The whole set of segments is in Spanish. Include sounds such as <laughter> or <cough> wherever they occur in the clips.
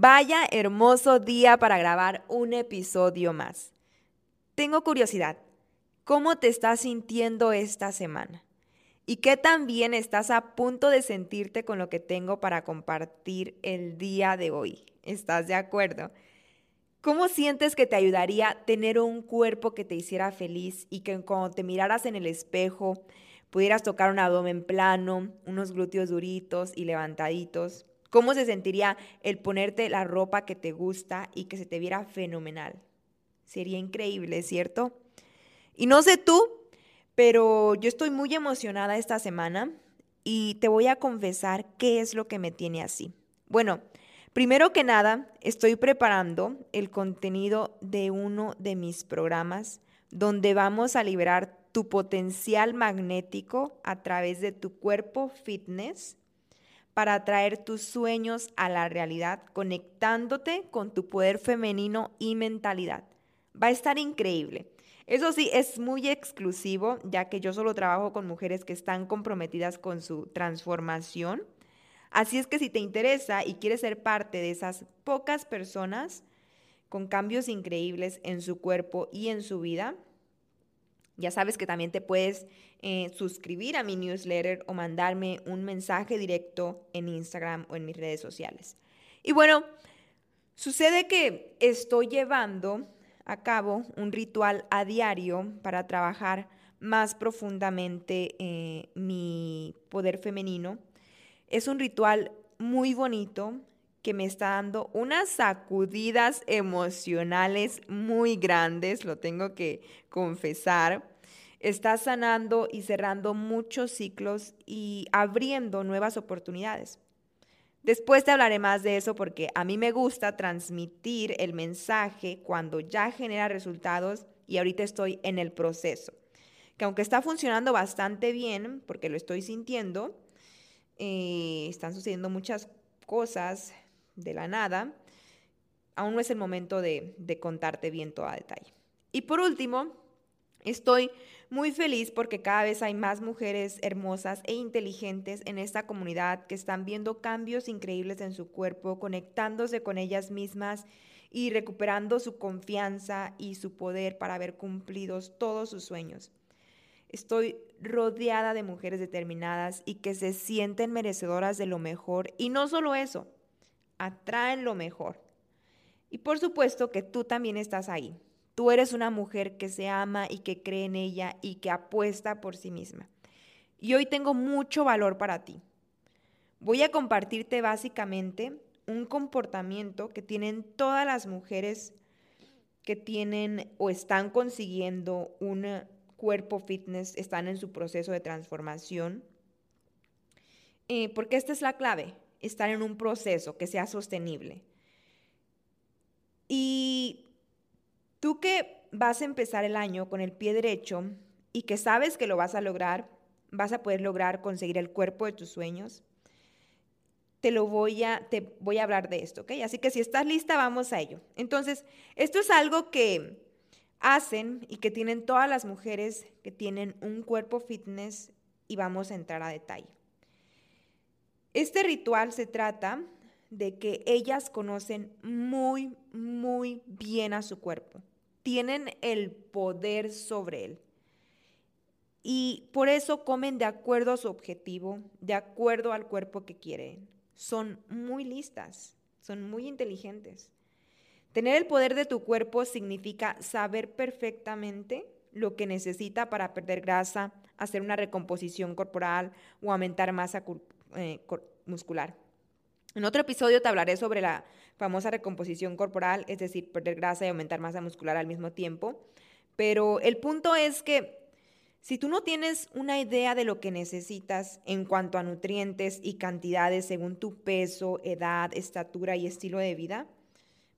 Vaya hermoso día para grabar un episodio más. Tengo curiosidad, ¿cómo te estás sintiendo esta semana? ¿Y qué tan bien estás a punto de sentirte con lo que tengo para compartir el día de hoy? ¿Estás de acuerdo? ¿Cómo sientes que te ayudaría tener un cuerpo que te hiciera feliz y que cuando te miraras en el espejo pudieras tocar un abdomen plano, unos glúteos duritos y levantaditos? ¿Cómo se sentiría el ponerte la ropa que te gusta y que se te viera fenomenal? Sería increíble, ¿cierto? Y no sé tú, pero yo estoy muy emocionada esta semana y te voy a confesar qué es lo que me tiene así. Bueno, Primero que nada, estoy preparando el contenido de uno de mis programas donde vamos a liberar tu potencial magnético a través de tu cuerpo fitness para atraer tus sueños a la realidad, conectándote con tu poder femenino y mentalidad. Va a estar increíble. Eso sí, es muy exclusivo, ya que yo solo trabajo con mujeres que están comprometidas con su transformación Así es que si te interesa y quieres ser parte de esas pocas personas con cambios increíbles en su cuerpo y en su vida, ya sabes que también te puedes eh, suscribir a mi newsletter o mandarme un mensaje directo en Instagram o en mis redes sociales. Y bueno, sucede que estoy llevando a cabo un ritual a diario para trabajar más profundamente eh, mi poder femenino es un ritual muy bonito que me está dando unas sacudidas emocionales muy grandes, lo tengo que confesar. Está sanando y cerrando muchos ciclos y abriendo nuevas oportunidades. Después te hablaré más de eso porque a mí me gusta transmitir el mensaje cuando ya genera resultados y ahorita estoy en el proceso. Que aunque está funcionando bastante bien, porque lo estoy sintiendo, eh, están sucediendo muchas cosas de la nada, aún no es el momento de, contarte bien todo a detalle. Y por último, estoy muy feliz porque cada vez hay más mujeres hermosas e inteligentes en esta comunidad que están viendo cambios increíbles en su cuerpo, conectándose con ellas mismas y recuperando su confianza y su poder para ver cumplidos todos sus sueños. Estoy rodeada de mujeres determinadas y que se sienten merecedoras de lo mejor. Y no solo eso, atraen lo mejor. Y por supuesto que tú también estás ahí. Tú eres una mujer que se ama y que cree en ella y que apuesta por sí misma. Y hoy tengo mucho valor para ti. Voy a compartirte básicamente un comportamiento que tienen todas las mujeres que tienen o están consiguiendo una cuerpo fitness están en su proceso de transformación. Eh, porque esta es la clave, estar en un proceso que sea sostenible. Y tú que vas a empezar el año con el pie derecho y que sabes que lo vas a lograr, vas a poder lograr conseguir el cuerpo de tus sueños, te lo voy a, te voy a hablar de esto, ¿ok? Así que si estás lista, vamos a ello. Entonces, esto es algo que hacen y que tienen todas las mujeres que tienen un cuerpo fitness y vamos a entrar a detalle. Este ritual se trata de que ellas conocen muy, muy bien a su cuerpo. Tienen el poder sobre él. Y por eso comen de acuerdo a su objetivo, de acuerdo al cuerpo que quieren. Son muy listas, son muy inteligentes. Tener el poder de tu cuerpo significa saber perfectamente lo que necesita para perder grasa, hacer una recomposición corporal o aumentar masa eh, muscular. En otro episodio te hablaré sobre la famosa recomposición corporal, es decir, perder grasa y aumentar masa muscular al mismo tiempo. Pero el punto es que si tú no tienes una idea de lo que necesitas en cuanto a nutrientes y cantidades según tu peso, edad, estatura y estilo de vida,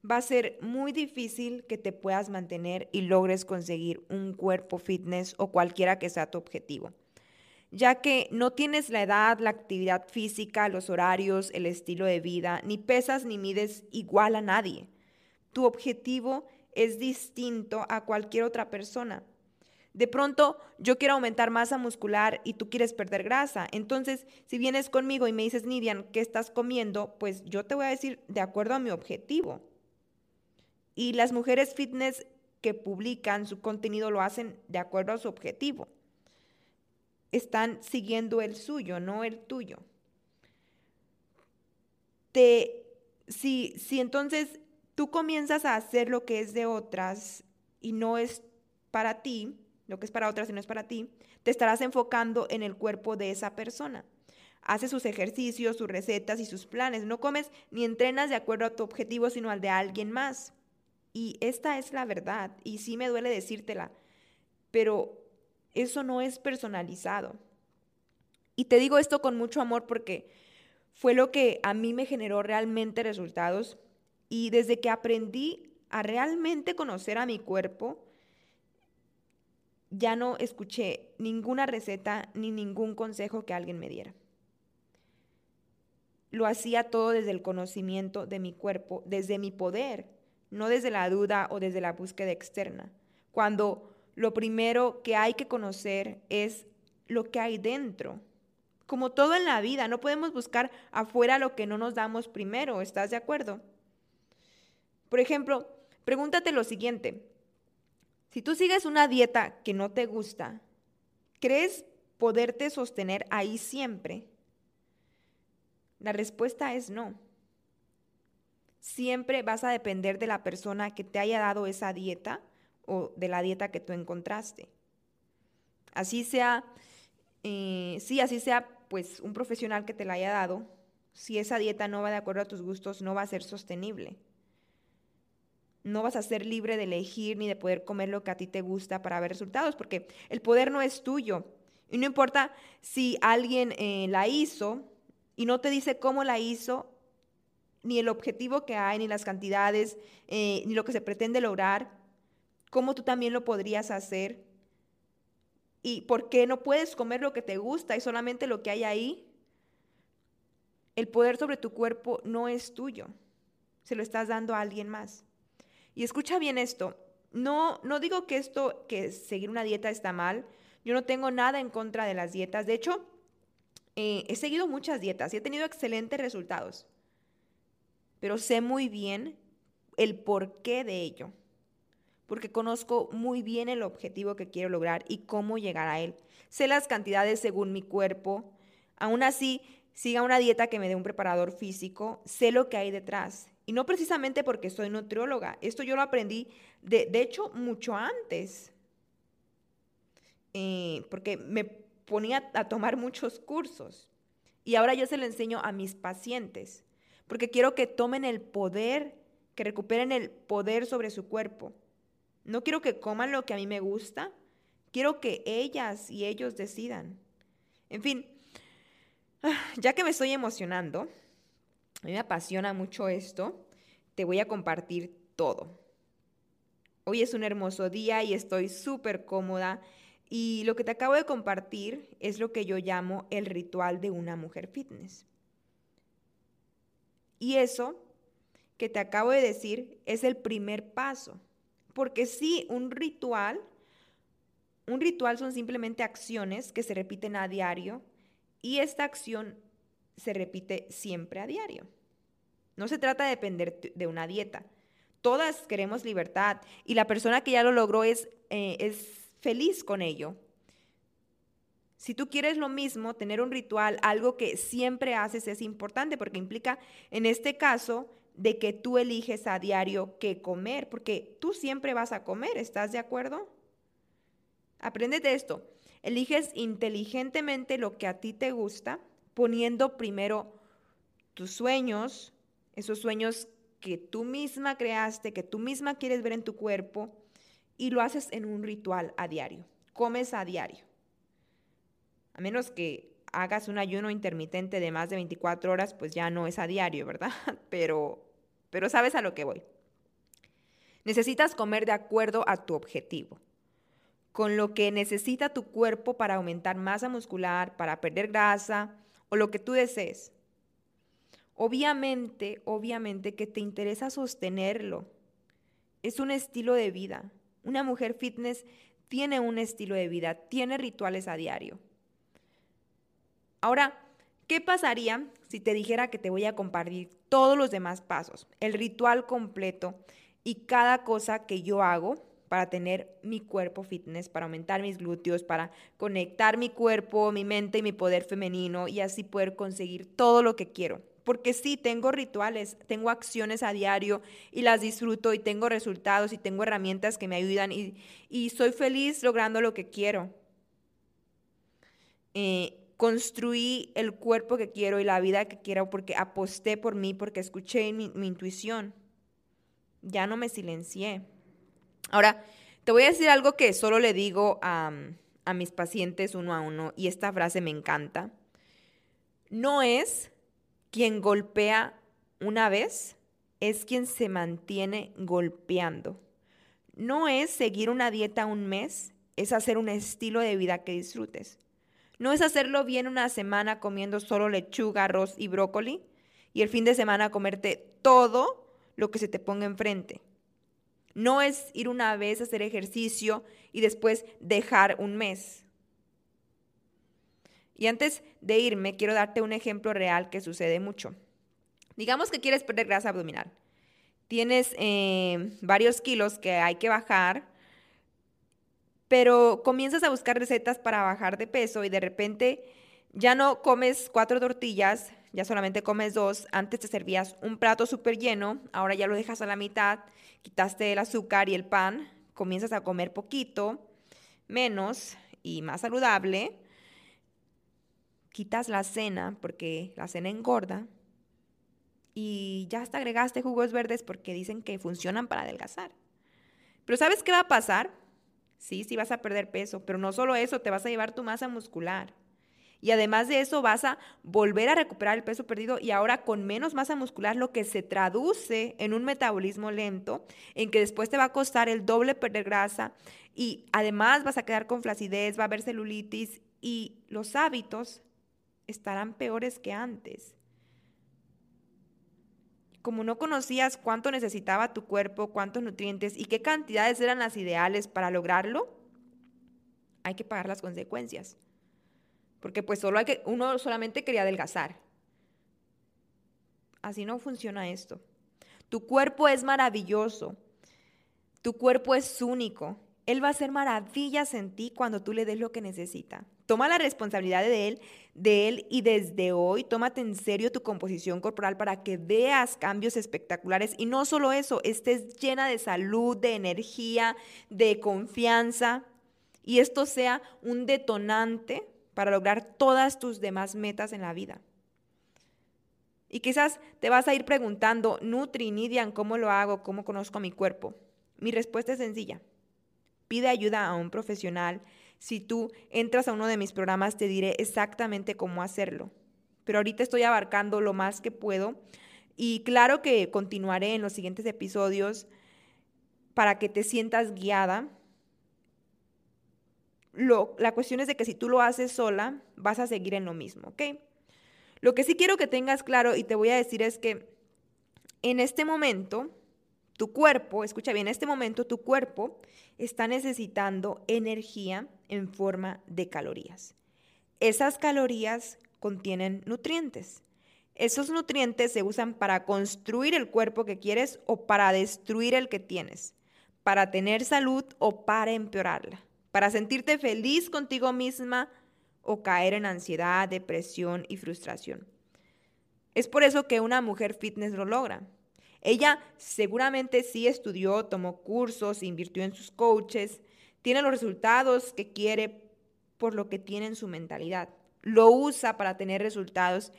va a ser muy difícil que te puedas mantener y logres conseguir un cuerpo fitness o cualquiera que sea tu objetivo, ya que no tienes la edad, la actividad física, los horarios, el estilo de vida, ni pesas ni mides igual a nadie. Tu objetivo es distinto a cualquier otra persona. De pronto, yo quiero aumentar masa muscular y tú quieres perder grasa. Entonces, si vienes conmigo y me dices, Nidian, ¿qué estás comiendo? Pues yo te voy a decir de acuerdo a mi objetivo. Y las mujeres fitness que publican su contenido lo hacen de acuerdo a su objetivo. Están siguiendo el suyo, no el tuyo. Te, si, si entonces tú comienzas a hacer lo que es de otras y no es para ti, lo que es para otras y no es para ti, te estarás enfocando en el cuerpo de esa persona. Hace sus ejercicios, sus recetas y sus planes. No comes ni entrenas de acuerdo a tu objetivo, sino al de alguien más. Y esta es la verdad, y sí me duele decírtela, pero eso no es personalizado. Y te digo esto con mucho amor porque fue lo que a mí me generó realmente resultados. Y desde que aprendí a realmente conocer a mi cuerpo, ya no escuché ninguna receta ni ningún consejo que alguien me diera. Lo hacía todo desde el conocimiento de mi cuerpo, desde mi poder, no desde la duda o desde la búsqueda externa. Cuando lo primero que hay que conocer es lo que hay dentro. Como todo en la vida, no podemos buscar afuera lo que no nos damos primero, ¿estás de acuerdo? Por ejemplo, pregúntate lo siguiente, si tú sigues una dieta que no te gusta, ¿crees poderte sostener ahí siempre? La respuesta es no. Siempre vas a depender de la persona que te haya dado esa dieta o de la dieta que tú encontraste. Así sea, eh, sí, así sea, pues un profesional que te la haya dado, si esa dieta no va de acuerdo a tus gustos, no va a ser sostenible no vas a ser libre de elegir ni de poder comer lo que a ti te gusta para ver resultados, porque el poder no es tuyo. Y no importa si alguien eh, la hizo y no te dice cómo la hizo, ni el objetivo que hay, ni las cantidades, eh, ni lo que se pretende lograr, cómo tú también lo podrías hacer. ¿Y por qué no puedes comer lo que te gusta y solamente lo que hay ahí? El poder sobre tu cuerpo no es tuyo, se lo estás dando a alguien más. Y escucha bien esto, no, no digo que esto, que seguir una dieta está mal, yo no tengo nada en contra de las dietas, de hecho, eh, he seguido muchas dietas y he tenido excelentes resultados, pero sé muy bien el porqué de ello, porque conozco muy bien el objetivo que quiero lograr y cómo llegar a él. Sé las cantidades según mi cuerpo, aún así siga una dieta que me dé un preparador físico, sé lo que hay detrás y no precisamente porque soy nutrióloga. Esto yo lo aprendí, de, hecho, mucho antes. Eh, porque me ponía a tomar muchos cursos. Y ahora yo se lo enseño a mis pacientes. Porque quiero que tomen el poder, que recuperen el poder sobre su cuerpo. No quiero que coman lo que a mí me gusta. Quiero que ellas y ellos decidan. En fin, ah, ya que me estoy emocionando, a mí me apasiona mucho esto. Te voy a compartir todo. Hoy es un hermoso día y estoy súper cómoda. Y lo que te acabo de compartir es lo que yo llamo el ritual de una mujer fitness. Y eso que te acabo de decir es el primer paso. Porque sí, un ritual, un ritual son simplemente acciones que se repiten a diario y esta acción se repite siempre a diario. No se trata de depender de una dieta. Todas queremos libertad y la persona que ya lo logró es, eh, es feliz con ello. Si tú quieres lo mismo, tener un ritual, algo que siempre haces es importante porque implica, en este caso, de que tú eliges a diario qué comer, porque tú siempre vas a comer, ¿estás de acuerdo? Apréndete esto. Eliges inteligentemente lo que a ti te gusta, poniendo primero tus sueños, esos sueños que tú misma creaste, que tú misma quieres ver en tu cuerpo, y lo haces en un ritual a diario. Comes a diario. A menos que hagas un ayuno intermitente de más de 24 horas, pues ya no es a diario, ¿verdad? <laughs> Pero, pero sabes a lo que voy. Necesitas comer de acuerdo a tu objetivo, con lo que necesita tu cuerpo para aumentar masa muscular, para perder grasa o lo que tú desees. Obviamente, obviamente que te interesa sostenerlo. Es un estilo de vida. Una mujer fitness tiene un estilo de vida, tiene rituales a diario. Ahora, ¿qué pasaría si te dijera que te voy a compartir todos los demás pasos, el ritual completo y cada cosa que yo hago para tener mi cuerpo fitness, para aumentar mis glúteos, para conectar mi cuerpo, mi mente y mi poder femenino y así poder conseguir todo lo que quiero? Porque sí, tengo rituales, tengo acciones a diario y las disfruto y tengo resultados y tengo herramientas que me ayudan y, soy feliz logrando lo que quiero. Eh, construí el cuerpo que quiero y la vida que quiero porque aposté por mí, porque escuché mi, intuición. Ya no me silencié. Ahora, te voy a decir algo que solo le digo a mis pacientes uno a uno y esta frase me encanta. No es quien golpea una vez, es quien se mantiene golpeando. No es seguir una dieta un mes, es hacer un estilo de vida que disfrutes. No es hacerlo bien una semana comiendo solo lechuga, arroz y brócoli y el fin de semana comerte todo lo que se te ponga enfrente. No es ir una vez a hacer ejercicio y después dejar un mes. Y antes de irme, quiero darte un ejemplo real que sucede mucho. Digamos que quieres perder grasa abdominal. Tienes eh, varios kilos que hay que bajar pero comienzas a buscar recetas para bajar de peso y de repente ya no comes cuatro tortillas, ya solamente comes dos, antes te servías un plato súper lleno, ahora ya lo dejas a la mitad, quitaste el azúcar y el pan, comienzas a comer poquito, menos y más saludable, quitas la cena porque la cena engorda y ya hasta agregaste jugos verdes porque dicen que funcionan para adelgazar. Pero ¿sabes qué va a pasar? Sí, sí vas a perder peso, pero no solo eso, te vas a llevar tu masa muscular. Y además de eso vas a volver a recuperar el peso perdido y ahora con menos masa muscular, lo que se traduce en un metabolismo lento, en que después te va a costar el doble perder grasa y además vas a quedar con flacidez, va a haber celulitis y los hábitos estarán peores que antes como no conocías cuánto necesitaba tu cuerpo, cuántos nutrientes y qué cantidades eran las ideales para lograrlo, hay que pagar las consecuencias. Porque pues solo hay que, uno solamente quería adelgazar. Así no funciona esto. Tu cuerpo es maravilloso. Tu cuerpo es único. Él va a hacer maravillas en ti cuando tú le des lo que necesita. Toma la responsabilidad de él, de él y desde hoy tómate en serio tu composición corporal para que veas cambios espectaculares y no solo eso, estés llena de salud, de energía, de confianza y esto sea un detonante para lograr todas tus demás metas en la vida. Y quizás te vas a ir preguntando, Nutri, Nidian, ¿cómo lo hago? ¿Cómo conozco mi cuerpo? Mi respuesta es sencilla. Pide ayuda a un profesional si tú entras a uno de mis programas, te diré exactamente cómo hacerlo. Pero ahorita estoy abarcando lo más que puedo y claro que continuaré en los siguientes episodios para que te sientas guiada. Lo, la cuestión es de que si tú lo haces sola, vas a seguir en lo mismo, ¿ok? Lo que sí quiero que tengas claro y te voy a decir es que en este momento tu cuerpo, escucha bien, en este momento tu cuerpo está necesitando energía en forma de calorías. Esas calorías contienen nutrientes. Esos nutrientes se usan para construir el cuerpo que quieres o para destruir el que tienes, para tener salud o para empeorarla, para sentirte feliz contigo misma o caer en ansiedad, depresión y frustración. Es por eso que una mujer fitness lo logra Ella seguramente sí estudió, tomó cursos, invirtió en sus coaches, tiene los resultados que quiere por lo que tiene en su mentalidad. Lo usa para tener resultados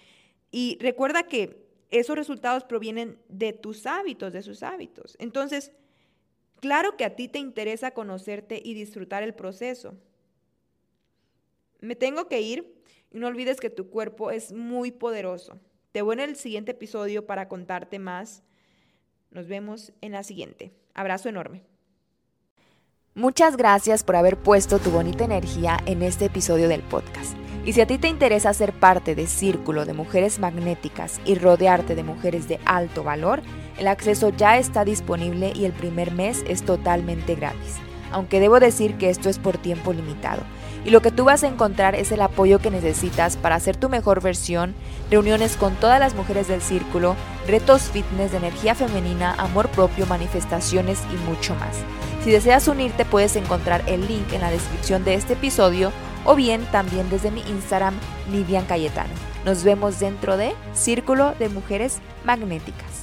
y recuerda que esos resultados provienen de tus hábitos, de sus hábitos. Entonces, claro que a ti te interesa conocerte y disfrutar el proceso. Me tengo que ir y no olvides que tu cuerpo es muy poderoso. Te voy en el siguiente episodio para contarte más. Nos vemos en la siguiente. Abrazo enorme. Muchas gracias por haber puesto tu bonita energía en este episodio del podcast. Y si a ti te interesa ser parte de Círculo de Mujeres Magnéticas y rodearte de mujeres de alto valor, el acceso ya está disponible y el primer mes es totalmente gratis. Aunque debo decir que esto es por tiempo limitado y lo que tú vas a encontrar es el apoyo que necesitas para hacer tu mejor versión, reuniones con todas las mujeres del círculo, retos fitness de energía femenina, amor propio, manifestaciones y mucho más. Si deseas unirte puedes encontrar el link en la descripción de este episodio o bien también desde mi Instagram Nidian Cayetano. Nos vemos dentro de Círculo de Mujeres Magnéticas.